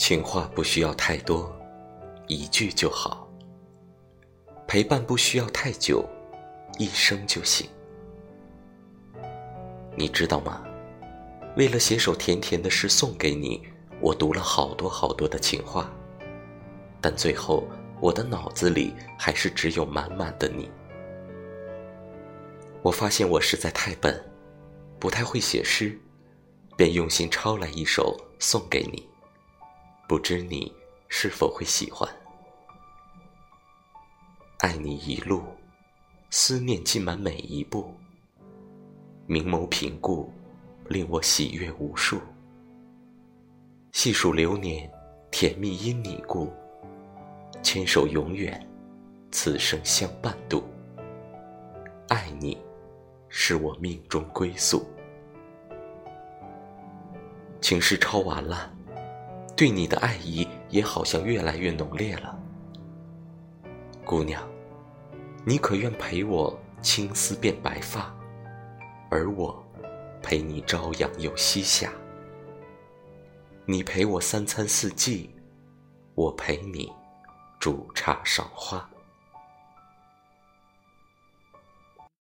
情话不需要太多，一句就好；陪伴不需要太久，一生就行。你知道吗？为了写首甜甜的诗送给你，我读了好多好多的情话，但最后我的脑子里还是只有满满的你。我发现我实在太笨，不太会写诗，便用心抄来一首送给你。不知你是否会喜欢？爱你一路，思念浸满每一步。明眸平顾，令我喜悦无数。细数流年，甜蜜因你故。牵手永远，此生相伴度。爱你，是我命中归宿。情诗抄完了。对你的爱意也好像越来越浓烈了，姑娘，你可愿陪我青丝变白发，而我陪你朝阳又西下。你陪我三餐四季，我陪你煮茶赏花。